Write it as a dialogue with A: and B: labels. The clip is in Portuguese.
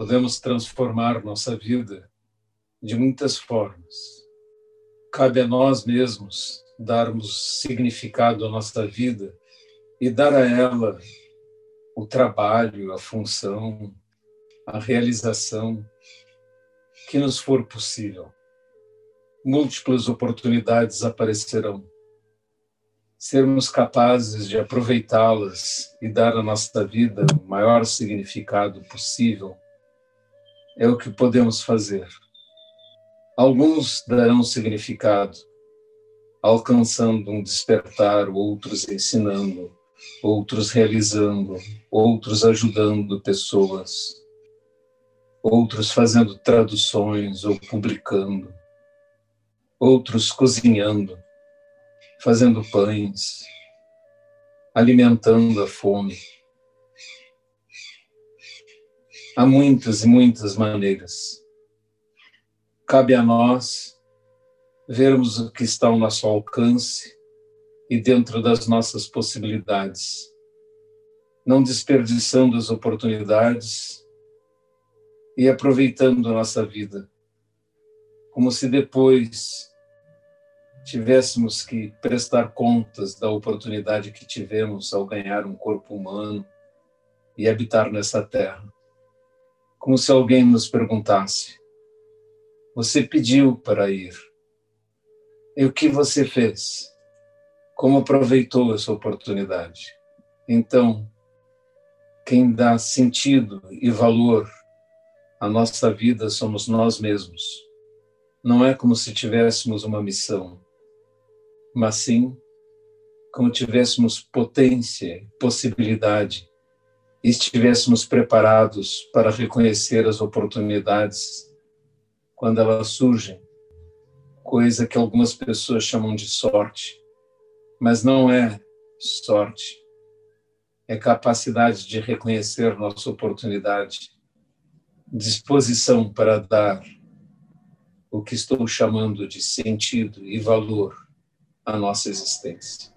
A: Podemos transformar nossa vida de muitas formas. Cabe a nós mesmos darmos significado à nossa vida e dar a ela o trabalho, a função, a realização que nos for possível. Múltiplas oportunidades aparecerão. Sermos capazes de aproveitá-las e dar à nossa vida o maior significado possível é o que podemos fazer. Alguns darão significado, alcançando um despertar, outros ensinando, outros realizando, outros ajudando pessoas, outros fazendo traduções ou publicando, outros cozinhando, fazendo pães, alimentando a fome. Há muitas e muitas maneiras. Cabe a nós vermos o que está ao nosso alcance e dentro das nossas possibilidades, não desperdiçando as oportunidades e aproveitando a nossa vida, como se depois tivéssemos que prestar contas da oportunidade que tivemos ao ganhar um corpo humano e habitar nessa terra. Como se alguém nos perguntasse: Você pediu para ir, e o que você fez? Como aproveitou essa oportunidade? Então, quem dá sentido e valor à nossa vida somos nós mesmos. Não é como se tivéssemos uma missão, mas sim como tivéssemos potência, possibilidade e estivéssemos preparados para reconhecer as oportunidades quando elas surgem, coisa que algumas pessoas chamam de sorte, mas não é sorte, é capacidade de reconhecer nossa oportunidade, disposição para dar o que estou chamando de sentido e valor à nossa existência.